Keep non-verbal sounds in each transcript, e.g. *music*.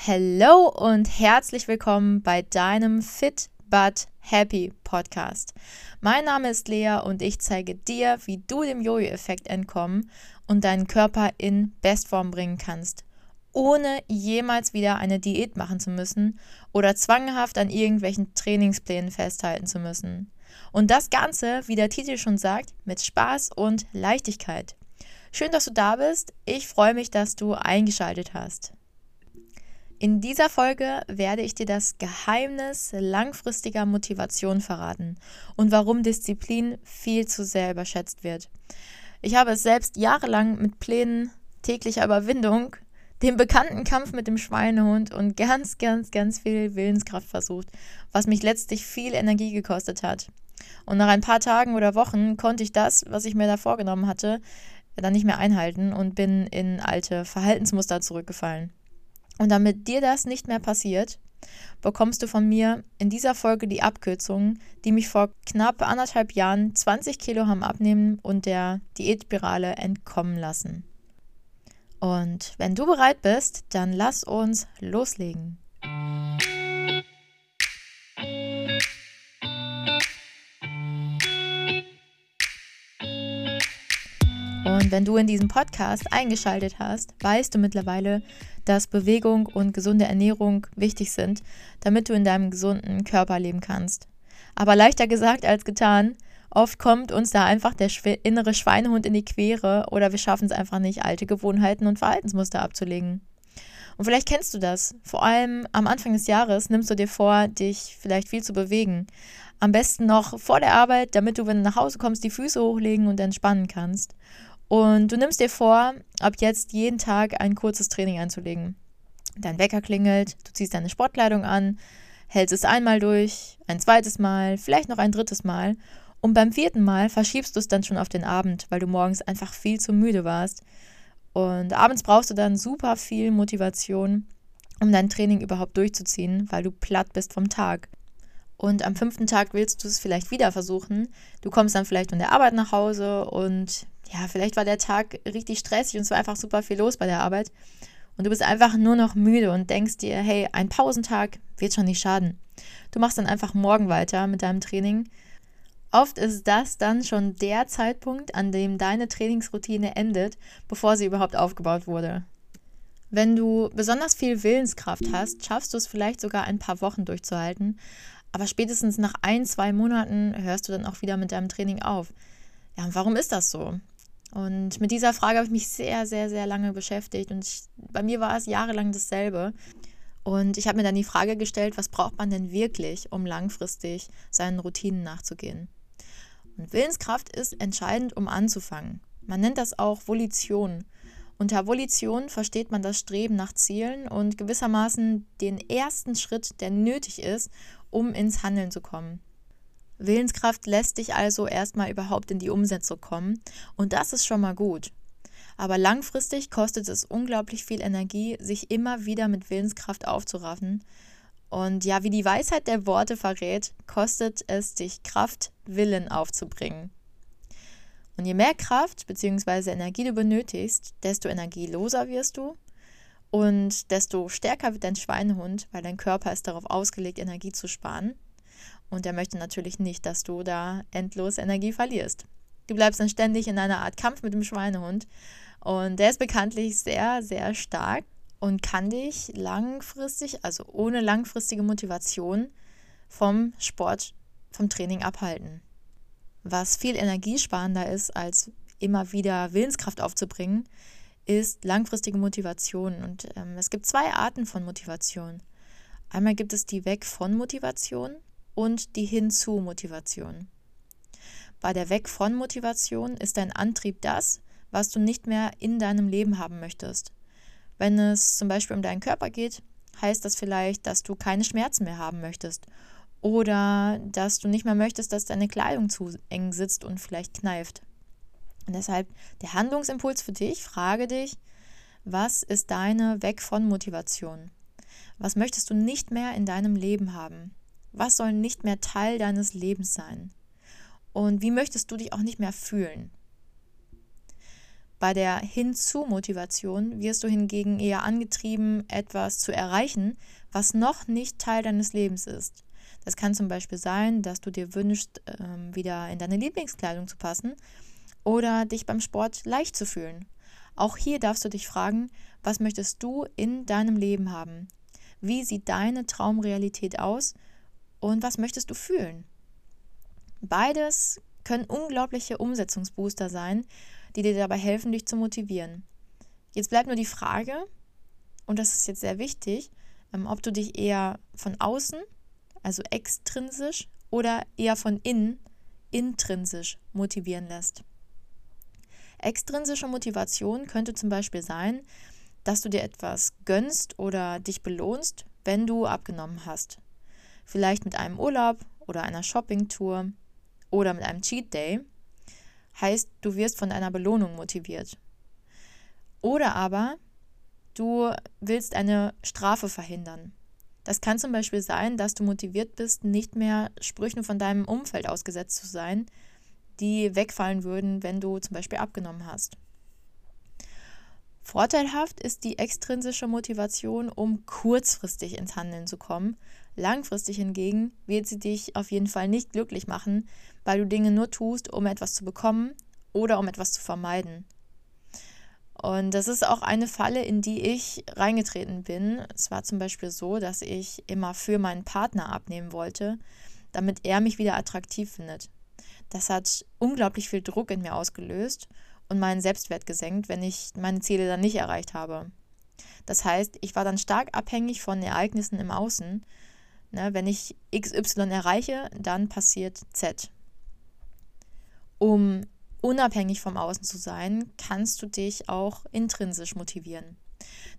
Hello und herzlich willkommen bei deinem Fit But Happy Podcast. Mein Name ist Lea und ich zeige dir, wie du dem Jojo-Effekt entkommen und deinen Körper in Bestform bringen kannst, ohne jemals wieder eine Diät machen zu müssen oder zwanghaft an irgendwelchen Trainingsplänen festhalten zu müssen. Und das Ganze, wie der Titel schon sagt, mit Spaß und Leichtigkeit. Schön, dass du da bist. Ich freue mich, dass du eingeschaltet hast. In dieser Folge werde ich dir das Geheimnis langfristiger Motivation verraten und warum Disziplin viel zu sehr überschätzt wird. Ich habe es selbst jahrelang mit Plänen täglicher Überwindung, dem bekannten Kampf mit dem Schweinehund und ganz, ganz, ganz viel Willenskraft versucht, was mich letztlich viel Energie gekostet hat. Und nach ein paar Tagen oder Wochen konnte ich das, was ich mir da vorgenommen hatte, dann nicht mehr einhalten und bin in alte Verhaltensmuster zurückgefallen. Und damit dir das nicht mehr passiert, bekommst du von mir in dieser Folge die Abkürzungen, die mich vor knapp anderthalb Jahren 20 Kilo haben abnehmen und der Diätspirale entkommen lassen. Und wenn du bereit bist, dann lass uns loslegen. Und wenn du in diesem Podcast eingeschaltet hast, weißt du mittlerweile, dass Bewegung und gesunde Ernährung wichtig sind, damit du in deinem gesunden Körper leben kannst. Aber leichter gesagt als getan. Oft kommt uns da einfach der innere Schweinehund in die Quere oder wir schaffen es einfach nicht, alte Gewohnheiten und Verhaltensmuster abzulegen. Und vielleicht kennst du das. Vor allem am Anfang des Jahres nimmst du dir vor, dich vielleicht viel zu bewegen. Am besten noch vor der Arbeit, damit du, wenn du nach Hause kommst, die Füße hochlegen und entspannen kannst. Und du nimmst dir vor, ab jetzt jeden Tag ein kurzes Training einzulegen. Dein Wecker klingelt, du ziehst deine Sportkleidung an, hältst es einmal durch, ein zweites Mal, vielleicht noch ein drittes Mal. Und beim vierten Mal verschiebst du es dann schon auf den Abend, weil du morgens einfach viel zu müde warst. Und abends brauchst du dann super viel Motivation, um dein Training überhaupt durchzuziehen, weil du platt bist vom Tag. Und am fünften Tag willst du es vielleicht wieder versuchen. Du kommst dann vielleicht von der Arbeit nach Hause und ja, vielleicht war der Tag richtig stressig und es war einfach super viel los bei der Arbeit. Und du bist einfach nur noch müde und denkst dir, hey, ein Pausentag wird schon nicht schaden. Du machst dann einfach morgen weiter mit deinem Training. Oft ist das dann schon der Zeitpunkt, an dem deine Trainingsroutine endet, bevor sie überhaupt aufgebaut wurde. Wenn du besonders viel Willenskraft hast, schaffst du es vielleicht sogar ein paar Wochen durchzuhalten, aber spätestens nach ein, zwei Monaten hörst du dann auch wieder mit deinem Training auf. Ja, warum ist das so? Und mit dieser Frage habe ich mich sehr, sehr, sehr lange beschäftigt. Und ich, bei mir war es jahrelang dasselbe. Und ich habe mir dann die Frage gestellt, was braucht man denn wirklich, um langfristig seinen Routinen nachzugehen? Und Willenskraft ist entscheidend, um anzufangen. Man nennt das auch Volition. Unter Volition versteht man das Streben nach Zielen und gewissermaßen den ersten Schritt, der nötig ist, um ins Handeln zu kommen. Willenskraft lässt dich also erstmal überhaupt in die Umsetzung kommen und das ist schon mal gut. Aber langfristig kostet es unglaublich viel Energie, sich immer wieder mit Willenskraft aufzuraffen. Und ja, wie die Weisheit der Worte verrät, kostet es dich Kraft, Willen aufzubringen. Und je mehr Kraft bzw. Energie du benötigst, desto energieloser wirst du und desto stärker wird dein Schweinehund, weil dein Körper ist darauf ausgelegt, Energie zu sparen. Und er möchte natürlich nicht, dass du da endlos Energie verlierst. Du bleibst dann ständig in einer Art Kampf mit dem Schweinehund. Und der ist bekanntlich sehr, sehr stark und kann dich langfristig, also ohne langfristige Motivation, vom Sport, vom Training abhalten. Was viel energiesparender ist, als immer wieder Willenskraft aufzubringen, ist langfristige Motivation. Und ähm, es gibt zwei Arten von Motivation. Einmal gibt es die Weg von Motivation und die Hinzu-Motivation. Bei der Weg von Motivation ist dein Antrieb das, was du nicht mehr in deinem Leben haben möchtest. Wenn es zum Beispiel um deinen Körper geht, heißt das vielleicht, dass du keine Schmerzen mehr haben möchtest oder dass du nicht mehr möchtest, dass deine Kleidung zu eng sitzt und vielleicht kneift. Und deshalb der Handlungsimpuls für dich, frage dich, was ist deine Weg von Motivation? Was möchtest du nicht mehr in deinem Leben haben? Was soll nicht mehr Teil deines Lebens sein? Und wie möchtest du dich auch nicht mehr fühlen? Bei der Hinzu-Motivation wirst du hingegen eher angetrieben, etwas zu erreichen, was noch nicht Teil deines Lebens ist. Das kann zum Beispiel sein, dass du dir wünschst, ähm, wieder in deine Lieblingskleidung zu passen oder dich beim Sport leicht zu fühlen. Auch hier darfst du dich fragen, was möchtest du in deinem Leben haben? Wie sieht deine Traumrealität aus und was möchtest du fühlen? Beides können unglaubliche Umsetzungsbooster sein, die dir dabei helfen, dich zu motivieren. Jetzt bleibt nur die Frage, und das ist jetzt sehr wichtig, ähm, ob du dich eher von außen, also extrinsisch, oder eher von innen, intrinsisch motivieren lässt. Extrinsische Motivation könnte zum Beispiel sein, dass du dir etwas gönnst oder dich belohnst, wenn du abgenommen hast. Vielleicht mit einem Urlaub oder einer Shoppingtour oder mit einem Cheat Day heißt, du wirst von einer Belohnung motiviert. Oder aber du willst eine Strafe verhindern. Das kann zum Beispiel sein, dass du motiviert bist, nicht mehr Sprüchen von deinem Umfeld ausgesetzt zu sein, die wegfallen würden, wenn du zum Beispiel abgenommen hast. Vorteilhaft ist die extrinsische Motivation, um kurzfristig ins Handeln zu kommen. Langfristig hingegen wird sie dich auf jeden Fall nicht glücklich machen, weil du Dinge nur tust, um etwas zu bekommen oder um etwas zu vermeiden. Und das ist auch eine Falle, in die ich reingetreten bin. Es war zum Beispiel so, dass ich immer für meinen Partner abnehmen wollte, damit er mich wieder attraktiv findet. Das hat unglaublich viel Druck in mir ausgelöst und meinen Selbstwert gesenkt, wenn ich meine Ziele dann nicht erreicht habe. Das heißt, ich war dann stark abhängig von Ereignissen im Außen. Ne, wenn ich XY erreiche, dann passiert Z. Um unabhängig vom Außen zu sein, kannst du dich auch intrinsisch motivieren.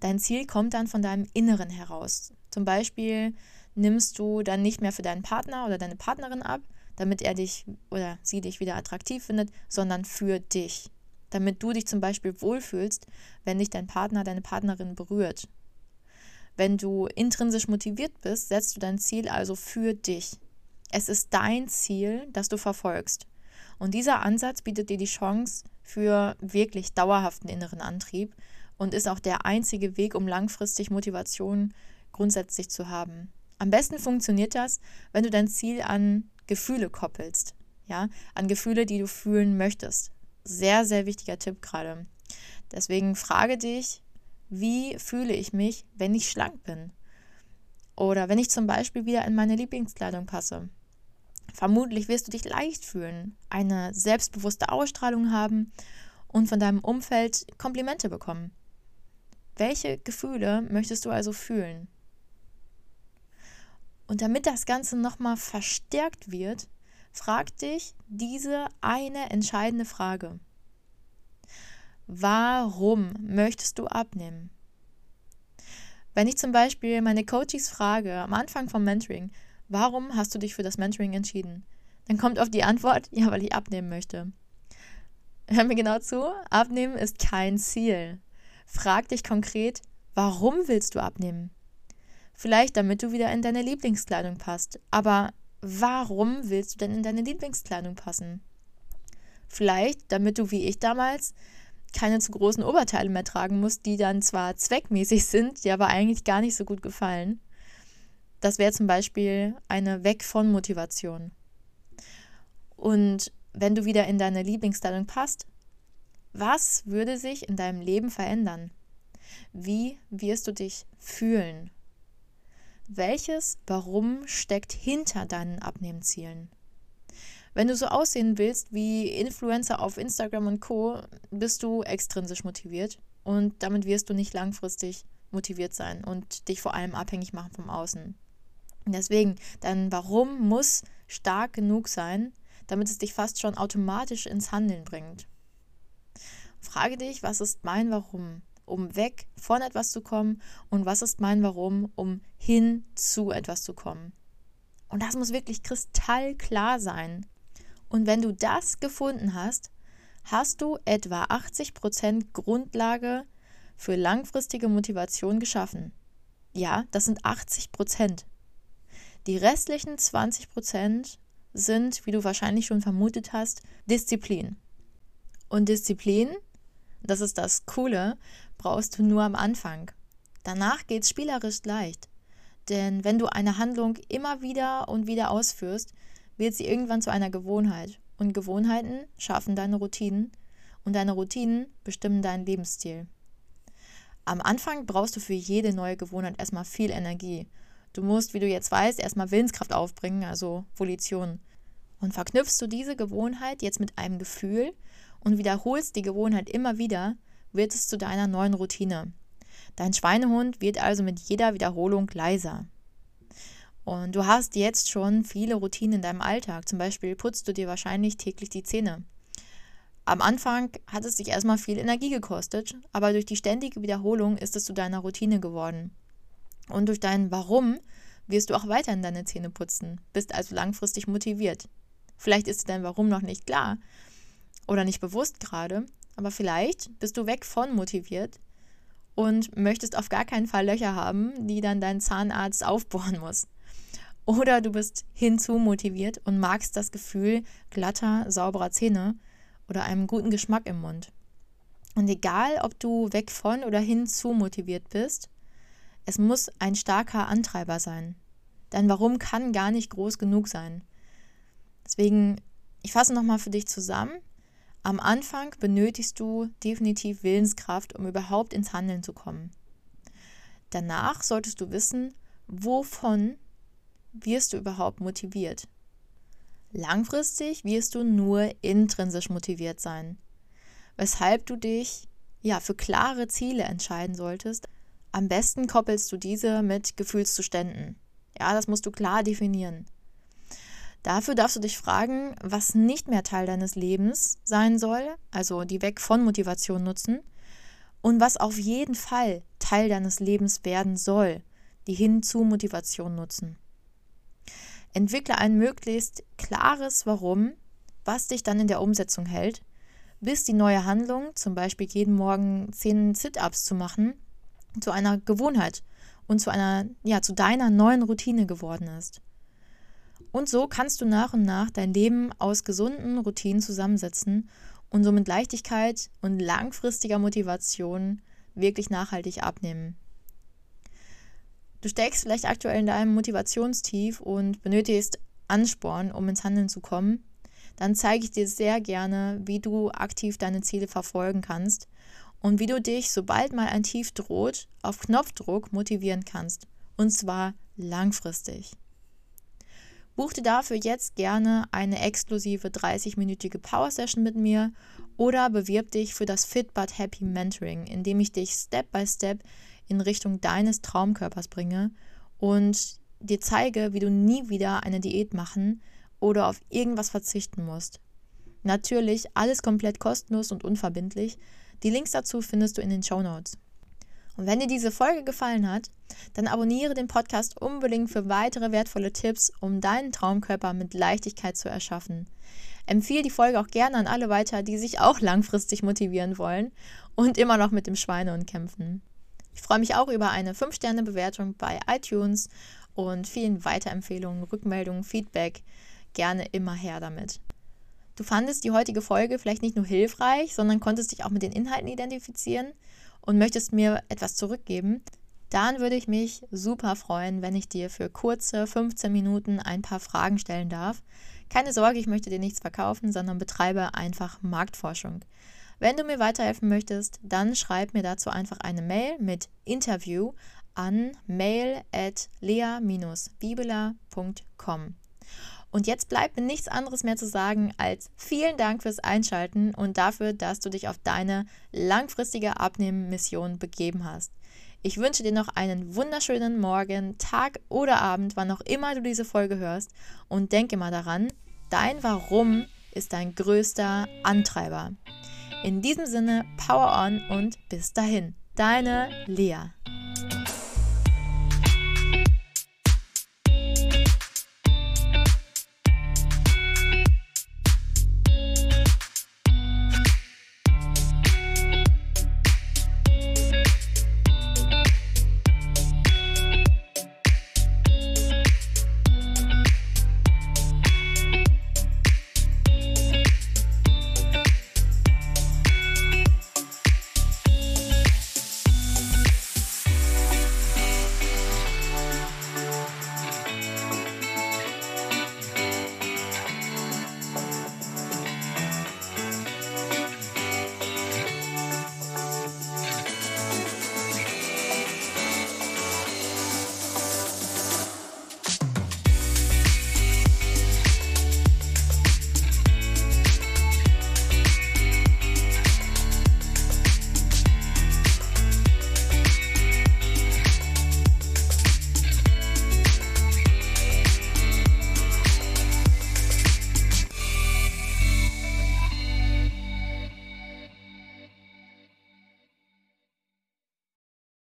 Dein Ziel kommt dann von deinem Inneren heraus. Zum Beispiel nimmst du dann nicht mehr für deinen Partner oder deine Partnerin ab, damit er dich oder sie dich wieder attraktiv findet, sondern für dich. Damit du dich zum Beispiel wohlfühlst, wenn dich dein Partner, deine Partnerin berührt. Wenn du intrinsisch motiviert bist, setzt du dein Ziel also für dich. Es ist dein Ziel, das du verfolgst. Und dieser Ansatz bietet dir die Chance für wirklich dauerhaften inneren Antrieb und ist auch der einzige Weg, um langfristig Motivation grundsätzlich zu haben. Am besten funktioniert das, wenn du dein Ziel an Gefühle koppelst, ja, an Gefühle, die du fühlen möchtest. Sehr, sehr wichtiger Tipp gerade. Deswegen frage dich, wie fühle ich mich, wenn ich schlank bin? Oder wenn ich zum Beispiel wieder in meine Lieblingskleidung passe. Vermutlich wirst du dich leicht fühlen, eine selbstbewusste Ausstrahlung haben und von deinem Umfeld Komplimente bekommen. Welche Gefühle möchtest du also fühlen? Und damit das Ganze nochmal verstärkt wird, frag dich diese eine entscheidende Frage. Warum möchtest du abnehmen? Wenn ich zum Beispiel meine Coaches frage am Anfang vom Mentoring, Warum hast du dich für das Mentoring entschieden? Dann kommt oft die Antwort, ja, weil ich abnehmen möchte. Hör mir genau zu, abnehmen ist kein Ziel. Frag dich konkret, warum willst du abnehmen? Vielleicht damit du wieder in deine Lieblingskleidung passt. Aber warum willst du denn in deine Lieblingskleidung passen? Vielleicht damit du wie ich damals keine zu großen Oberteile mehr tragen musst, die dann zwar zweckmäßig *laughs* sind, dir aber eigentlich gar nicht so gut gefallen. Das wäre zum Beispiel eine Weg von Motivation. Und wenn du wieder in deine Lieblingsstellung passt, was würde sich in deinem Leben verändern? Wie wirst du dich fühlen? Welches Warum steckt hinter deinen Abnehmzielen? Wenn du so aussehen willst wie Influencer auf Instagram und Co, bist du extrinsisch motiviert und damit wirst du nicht langfristig motiviert sein und dich vor allem abhängig machen vom Außen. Deswegen, dein Warum muss stark genug sein, damit es dich fast schon automatisch ins Handeln bringt. Frage dich, was ist mein Warum, um weg von etwas zu kommen und was ist mein Warum, um hin zu etwas zu kommen. Und das muss wirklich kristallklar sein. Und wenn du das gefunden hast, hast du etwa 80% Grundlage für langfristige Motivation geschaffen. Ja, das sind 80 Prozent. Die restlichen 20 Prozent sind, wie du wahrscheinlich schon vermutet hast, Disziplin. Und Disziplin, das ist das Coole, brauchst du nur am Anfang. Danach geht's spielerisch leicht. Denn wenn du eine Handlung immer wieder und wieder ausführst, wird sie irgendwann zu einer Gewohnheit. Und Gewohnheiten schaffen deine Routinen und deine Routinen bestimmen deinen Lebensstil. Am Anfang brauchst du für jede neue Gewohnheit erstmal viel Energie. Du musst, wie du jetzt weißt, erstmal Willenskraft aufbringen, also Volition. Und verknüpfst du diese Gewohnheit jetzt mit einem Gefühl und wiederholst die Gewohnheit immer wieder, wird es zu deiner neuen Routine. Dein Schweinehund wird also mit jeder Wiederholung leiser. Und du hast jetzt schon viele Routinen in deinem Alltag. Zum Beispiel putzt du dir wahrscheinlich täglich die Zähne. Am Anfang hat es dich erstmal viel Energie gekostet, aber durch die ständige Wiederholung ist es zu deiner Routine geworden. Und durch dein Warum wirst du auch weiterhin deine Zähne putzen, bist also langfristig motiviert. Vielleicht ist dir dein Warum noch nicht klar oder nicht bewusst gerade, aber vielleicht bist du weg von motiviert und möchtest auf gar keinen Fall Löcher haben, die dann dein Zahnarzt aufbohren muss. Oder du bist hinzu motiviert und magst das Gefühl glatter, sauberer Zähne oder einem guten Geschmack im Mund. Und egal, ob du weg von oder hinzu motiviert bist, es muss ein starker Antreiber sein. Dein Warum kann gar nicht groß genug sein. Deswegen, ich fasse nochmal für dich zusammen. Am Anfang benötigst du definitiv Willenskraft, um überhaupt ins Handeln zu kommen. Danach solltest du wissen, wovon wirst du überhaupt motiviert. Langfristig wirst du nur intrinsisch motiviert sein, weshalb du dich ja für klare Ziele entscheiden solltest. Am besten koppelst du diese mit Gefühlszuständen. Ja, das musst du klar definieren. Dafür darfst du dich fragen, was nicht mehr Teil deines Lebens sein soll, also die Weg von Motivation nutzen, und was auf jeden Fall Teil deines Lebens werden soll, die hin zu Motivation nutzen. Entwickle ein möglichst klares Warum, was dich dann in der Umsetzung hält, bis die neue Handlung, zum Beispiel jeden Morgen zehn Sit-ups zu machen, zu einer Gewohnheit und zu einer, ja, zu deiner neuen Routine geworden ist. Und so kannst du nach und nach dein Leben aus gesunden Routinen zusammensetzen und so mit Leichtigkeit und langfristiger Motivation wirklich nachhaltig abnehmen. Du steckst vielleicht aktuell in deinem Motivationstief und benötigst Ansporn, um ins Handeln zu kommen. Dann zeige ich dir sehr gerne, wie du aktiv deine Ziele verfolgen kannst und wie du dich, sobald mal ein Tief droht, auf Knopfdruck motivieren kannst. Und zwar langfristig. Buch dir dafür jetzt gerne eine exklusive 30-minütige Power Session mit mir oder bewirb dich für das Fit But Happy Mentoring, in dem ich dich Step by Step in Richtung deines Traumkörpers bringe und dir zeige, wie du nie wieder eine Diät machen oder auf irgendwas verzichten musst. Natürlich alles komplett kostenlos und unverbindlich. Die Links dazu findest du in den Show Notes. Und wenn dir diese Folge gefallen hat, dann abonniere den Podcast unbedingt für weitere wertvolle Tipps, um deinen Traumkörper mit Leichtigkeit zu erschaffen. Empfehle die Folge auch gerne an alle weiter, die sich auch langfristig motivieren wollen und immer noch mit dem Schweinehund kämpfen. Ich freue mich auch über eine 5-Sterne-Bewertung bei iTunes und vielen Weiterempfehlungen, Rückmeldungen, Feedback. Gerne immer her damit. Du fandest die heutige Folge vielleicht nicht nur hilfreich, sondern konntest dich auch mit den Inhalten identifizieren und möchtest mir etwas zurückgeben, dann würde ich mich super freuen, wenn ich dir für kurze 15 Minuten ein paar Fragen stellen darf. Keine Sorge, ich möchte dir nichts verkaufen, sondern betreibe einfach Marktforschung. Wenn du mir weiterhelfen möchtest, dann schreib mir dazu einfach eine Mail mit Interview an mail at lea-bibela.com. Und jetzt bleibt mir nichts anderes mehr zu sagen als vielen Dank fürs Einschalten und dafür, dass du dich auf deine langfristige Abnehmmission begeben hast. Ich wünsche dir noch einen wunderschönen Morgen, Tag oder Abend, wann auch immer du diese Folge hörst. Und denke mal daran, dein Warum ist dein größter Antreiber. In diesem Sinne, Power on und bis dahin, deine Lea.